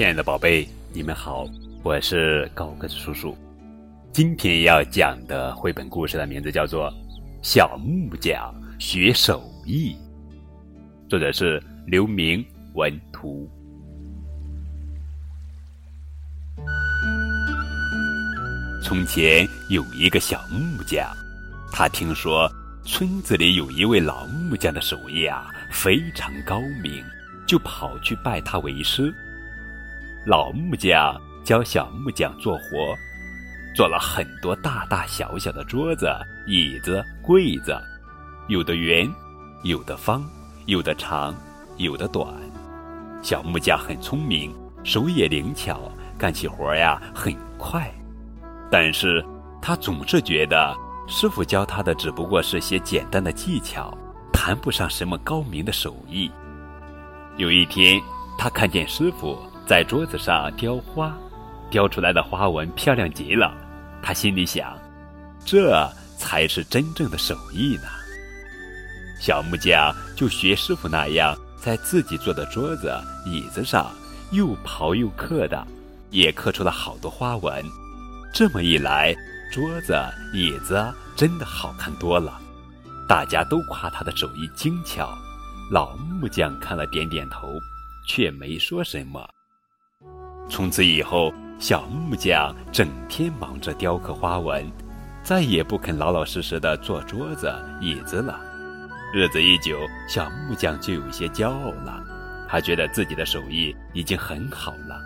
亲爱的宝贝，你们好，我是高个子叔叔。今天要讲的绘本故事的名字叫做《小木匠学手艺》，作者是刘明文图。从前有一个小木匠，他听说村子里有一位老木匠的手艺啊非常高明，就跑去拜他为师。老木匠教小木匠做活，做了很多大大小小的桌子、椅子、柜子，有的圆，有的方，有的长，有的短。小木匠很聪明，手也灵巧，干起活呀很快。但是他总是觉得师傅教他的只不过是些简单的技巧，谈不上什么高明的手艺。有一天，他看见师傅。在桌子上雕花，雕出来的花纹漂亮极了。他心里想，这才是真正的手艺呢。小木匠就学师傅那样，在自己做的桌子、椅子上又刨又刻的，也刻出了好多花纹。这么一来，桌子、椅子真的好看多了。大家都夸他的手艺精巧。老木匠看了，点点头，却没说什么。从此以后，小木匠整天忙着雕刻花纹，再也不肯老老实实的做桌子、椅子了。日子一久，小木匠就有些骄傲了。他觉得自己的手艺已经很好了，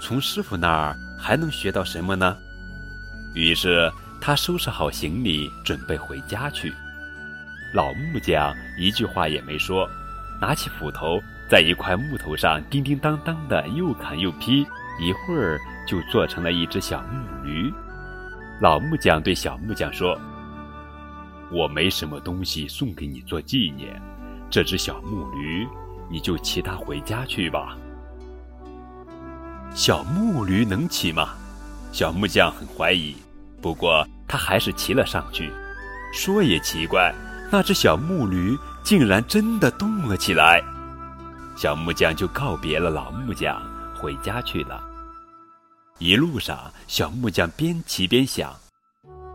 从师傅那儿还能学到什么呢？于是他收拾好行李，准备回家去。老木匠一句话也没说，拿起斧头。在一块木头上叮叮当当的又砍又劈，一会儿就做成了一只小木驴。老木匠对小木匠说：“我没什么东西送给你做纪念，这只小木驴，你就骑它回家去吧。”小木驴能骑吗？小木匠很怀疑，不过他还是骑了上去。说也奇怪，那只小木驴竟然真的动了起来。小木匠就告别了老木匠，回家去了。一路上，小木匠边骑边想：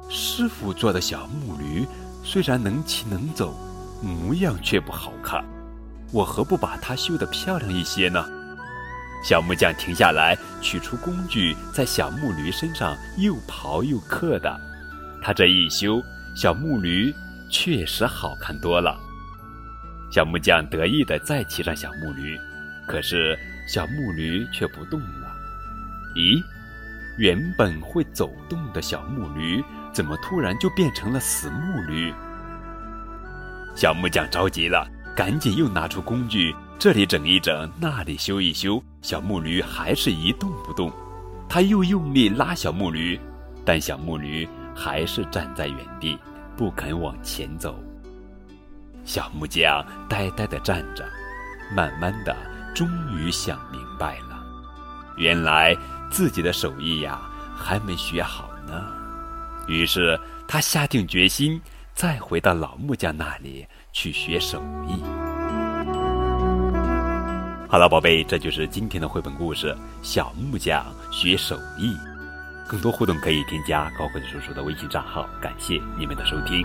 师傅做的小木驴虽然能骑能走，模样却不好看。我何不把它修得漂亮一些呢？小木匠停下来，取出工具，在小木驴身上又刨又刻的。他这一修，小木驴确实好看多了。小木匠得意地再骑上小木驴，可是小木驴却不动了。咦，原本会走动的小木驴，怎么突然就变成了死木驴？小木匠着急了，赶紧又拿出工具，这里整一整，那里修一修，小木驴还是一动不动。他又用力拉小木驴，但小木驴还是站在原地，不肯往前走。小木匠呆呆地站着，慢慢的，终于想明白了，原来自己的手艺呀还没学好呢。于是他下定决心，再回到老木匠那里去学手艺。好了，宝贝，这就是今天的绘本故事《小木匠学手艺》。更多互动可以添加高慧叔叔的微信账号。感谢你们的收听。